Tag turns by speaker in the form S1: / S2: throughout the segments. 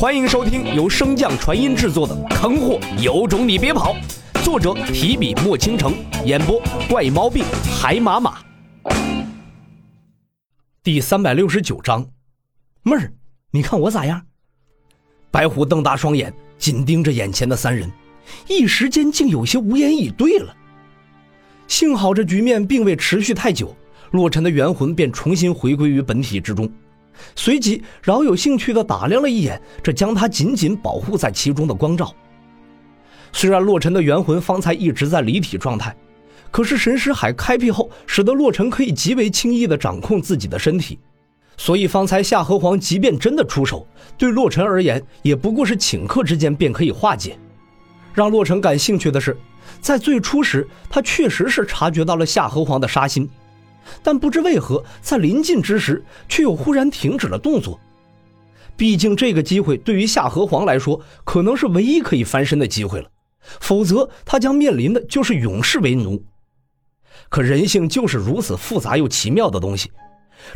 S1: 欢迎收听由升降传音制作的《坑货有种你别跑》，作者提笔墨倾城，演播怪猫病海马马。第三百六十九章，妹儿，你看我咋样？白虎瞪大双眼，紧盯着眼前的三人，一时间竟有些无言以对了。幸好这局面并未持续太久，洛尘的元魂便重新回归于本体之中。随即，饶有兴趣地打量了一眼这将他紧紧保护在其中的光照。虽然洛尘的元魂方才一直在离体状态，可是神识海开辟后，使得洛尘可以极为轻易地掌控自己的身体，所以方才夏河皇即便真的出手，对洛尘而言也不过是顷刻之间便可以化解。让洛尘感兴趣的是，在最初时，他确实是察觉到了夏河皇的杀心。但不知为何，在临近之时，却又忽然停止了动作。毕竟这个机会对于夏河皇来说，可能是唯一可以翻身的机会了，否则他将面临的就是永世为奴。可人性就是如此复杂又奇妙的东西，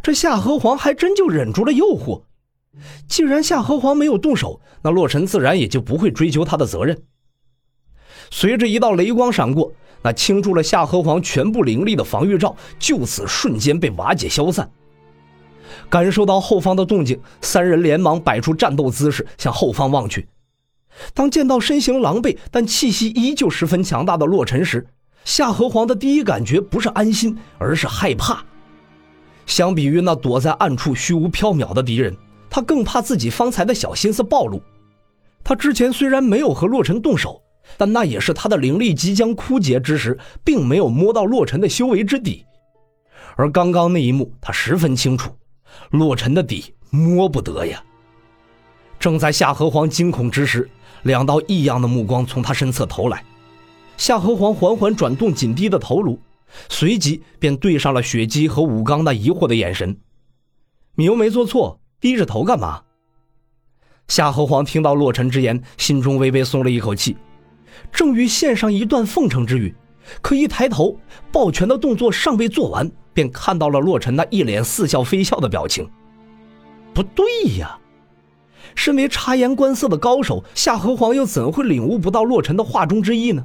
S1: 这夏河皇还真就忍住了诱惑。既然夏河皇没有动手，那洛尘自然也就不会追究他的责任。随着一道雷光闪过。那倾注了夏河皇全部灵力的防御罩，就此瞬间被瓦解消散。感受到后方的动静，三人连忙摆出战斗姿势，向后方望去。当见到身形狼狈但气息依旧十分强大的洛尘时，夏河皇的第一感觉不是安心，而是害怕。相比于那躲在暗处虚无缥缈的敌人，他更怕自己方才的小心思暴露。他之前虽然没有和洛尘动手。但那也是他的灵力即将枯竭之时，并没有摸到洛尘的修为之底。而刚刚那一幕，他十分清楚，洛尘的底摸不得呀。正在夏河皇惊恐之时，两道异样的目光从他身侧投来。夏河皇缓缓转动紧低的头颅，随即便对上了雪姬和武刚那疑惑的眼神。你又没做错，低着头干嘛？夏河皇听到洛尘之言，心中微微松了一口气。正欲献上一段奉承之语，可一抬头，抱拳的动作尚未做完，便看到了洛尘那一脸似笑非笑的表情。不对呀，身为察言观色的高手，夏侯皇又怎会领悟不到洛尘的话中之意呢？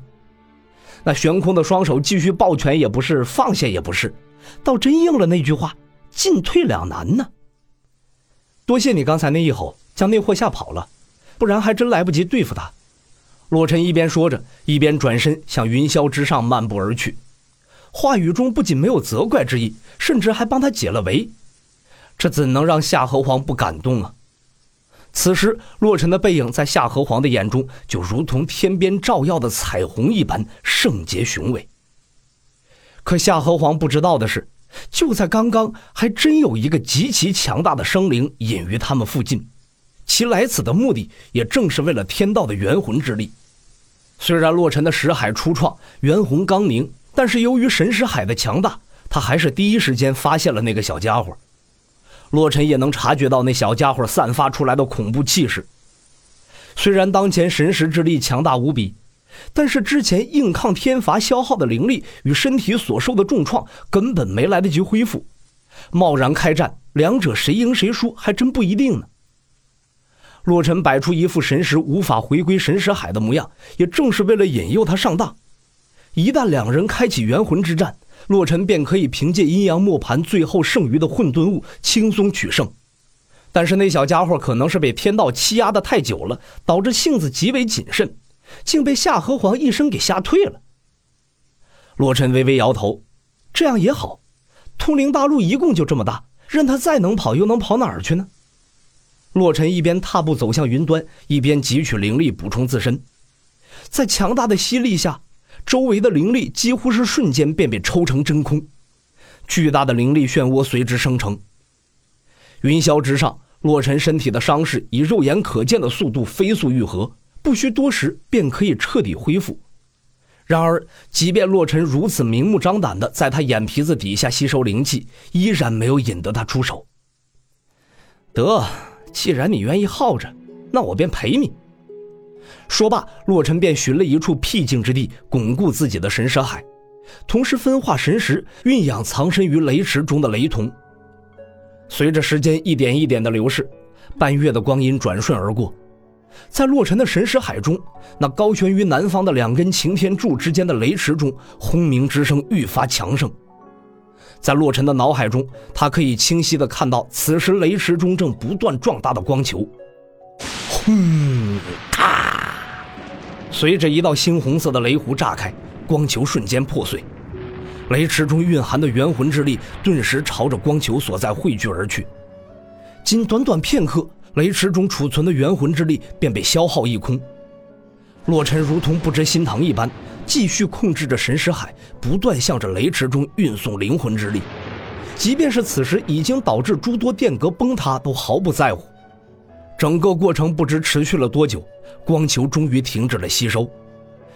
S1: 那悬空的双手继续抱拳也不是，放下也不是，倒真应了那句话：进退两难呢。多谢你刚才那一吼，将那货吓跑了，不然还真来不及对付他。洛尘一边说着，一边转身向云霄之上漫步而去，话语中不仅没有责怪之意，甚至还帮他解了围。这怎能让夏河皇不感动啊？此时，洛尘的背影在夏河皇的眼中就如同天边照耀的彩虹一般圣洁雄伟。可夏河皇不知道的是，就在刚刚，还真有一个极其强大的生灵隐于他们附近，其来此的目的也正是为了天道的元魂之力。虽然洛尘的识海初创，元魂刚凝，但是由于神识海的强大，他还是第一时间发现了那个小家伙。洛尘也能察觉到那小家伙散发出来的恐怖气势。虽然当前神识之力强大无比，但是之前硬抗天罚消耗的灵力与身体所受的重创，根本没来得及恢复。贸然开战，两者谁赢谁输，还真不一定呢。洛尘摆出一副神识无法回归神识海的模样，也正是为了引诱他上当。一旦两人开启元魂之战，洛尘便可以凭借阴阳磨盘最后剩余的混沌物轻松取胜。但是那小家伙可能是被天道欺压的太久了，导致性子极为谨慎，竟被夏河皇一声给吓退了。洛尘微微摇头，这样也好，通灵大陆一共就这么大，任他再能跑，又能跑哪儿去呢？洛尘一边踏步走向云端，一边汲取灵力补充自身。在强大的吸力下，周围的灵力几乎是瞬间便被抽成真空，巨大的灵力漩涡随之生成。云霄之上，洛尘身体的伤势以肉眼可见的速度飞速愈合，不需多时便可以彻底恢复。然而，即便洛尘如此明目张胆的在他眼皮子底下吸收灵气，依然没有引得他出手。得。既然你愿意耗着，那我便陪你。说罢，洛尘便寻了一处僻静之地，巩固自己的神识海，同时分化神识，蕴养藏身于雷池中的雷瞳。随着时间一点一点的流逝，半月的光阴转瞬而过，在洛尘的神识海中，那高悬于南方的两根擎天柱之间的雷池中，轰鸣之声愈发强盛。在洛尘的脑海中，他可以清晰地看到，此时雷池中正不断壮大的光球。轰！咔！随着一道猩红色的雷弧炸开，光球瞬间破碎，雷池中蕴含的元魂之力顿时朝着光球所在汇聚而去。仅短短片刻，雷池中储存的元魂之力便被消耗一空。洛尘如同不知心疼一般，继续控制着神识海，不断向着雷池中运送灵魂之力。即便是此时已经导致诸多殿阁崩塌，都毫不在乎。整个过程不知持续了多久，光球终于停止了吸收。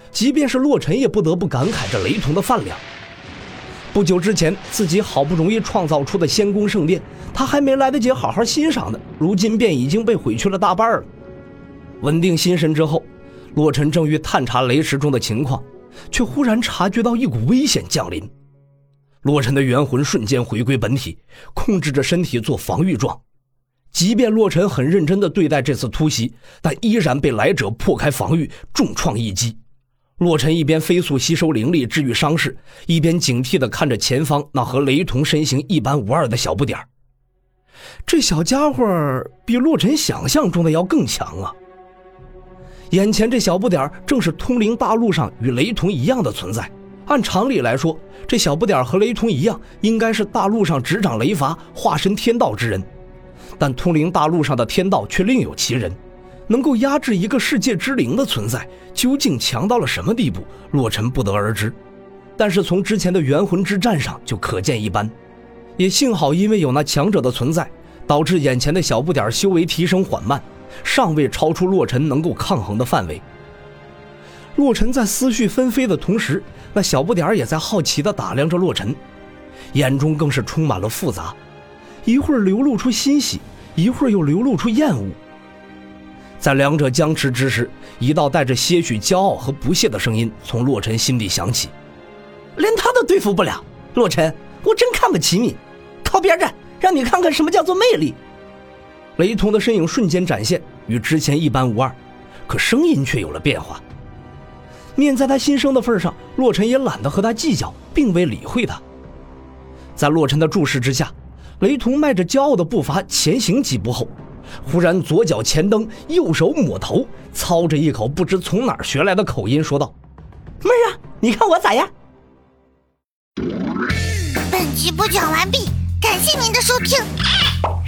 S1: 即便是洛尘，也不得不感慨着雷同的饭量。不久之前，自己好不容易创造出的仙宫圣殿，他还没来得及好好欣赏呢，如今便已经被毁去了大半了。稳定心神之后，洛尘正欲探查雷池中的情况，却忽然察觉到一股危险降临。洛尘的元魂瞬间回归本体，控制着身体做防御状。即便洛尘很认真地对待这次突袭，但依然被来者破开防御，重创一击。洛尘一边飞速吸收灵力治愈伤势，一边警惕地看着前方那和雷同身形一般无二的小不点这小家伙比洛尘想象中的要更强啊！眼前这小不点正是通灵大陆上与雷同一样的存在。按常理来说，这小不点和雷同一样，应该是大陆上执掌雷罚、化身天道之人。但通灵大陆上的天道却另有其人。能够压制一个世界之灵的存在，究竟强到了什么地步？洛尘不得而知。但是从之前的元魂之战上就可见一斑。也幸好，因为有那强者的存在，导致眼前的小不点修为提升缓慢，尚未超出洛尘能够抗衡的范围。洛尘在思绪纷飞的同时，那小不点儿也在好奇地打量着洛尘，眼中更是充满了复杂，一会儿流露出欣喜，一会儿又流露出厌恶。在两者僵持之时，一道带着些许骄傲和不屑的声音从洛尘心底响起：“
S2: 连他都对付不了，洛尘，我真看不起你！靠边站，让你看看什么叫做魅力！”
S1: 雷同的身影瞬间展现，与之前一般无二，可声音却有了变化。念在他新生的份上，洛尘也懒得和他计较，并未理会他。在洛尘的注视之下，雷同迈着骄傲的步伐前行几步后。忽然，左脚前蹬，右手抹头，操着一口不知从哪儿学来的口音说道：“
S2: 妹儿啊，你看我咋样？”
S3: 本集播讲完毕，感谢您的收听。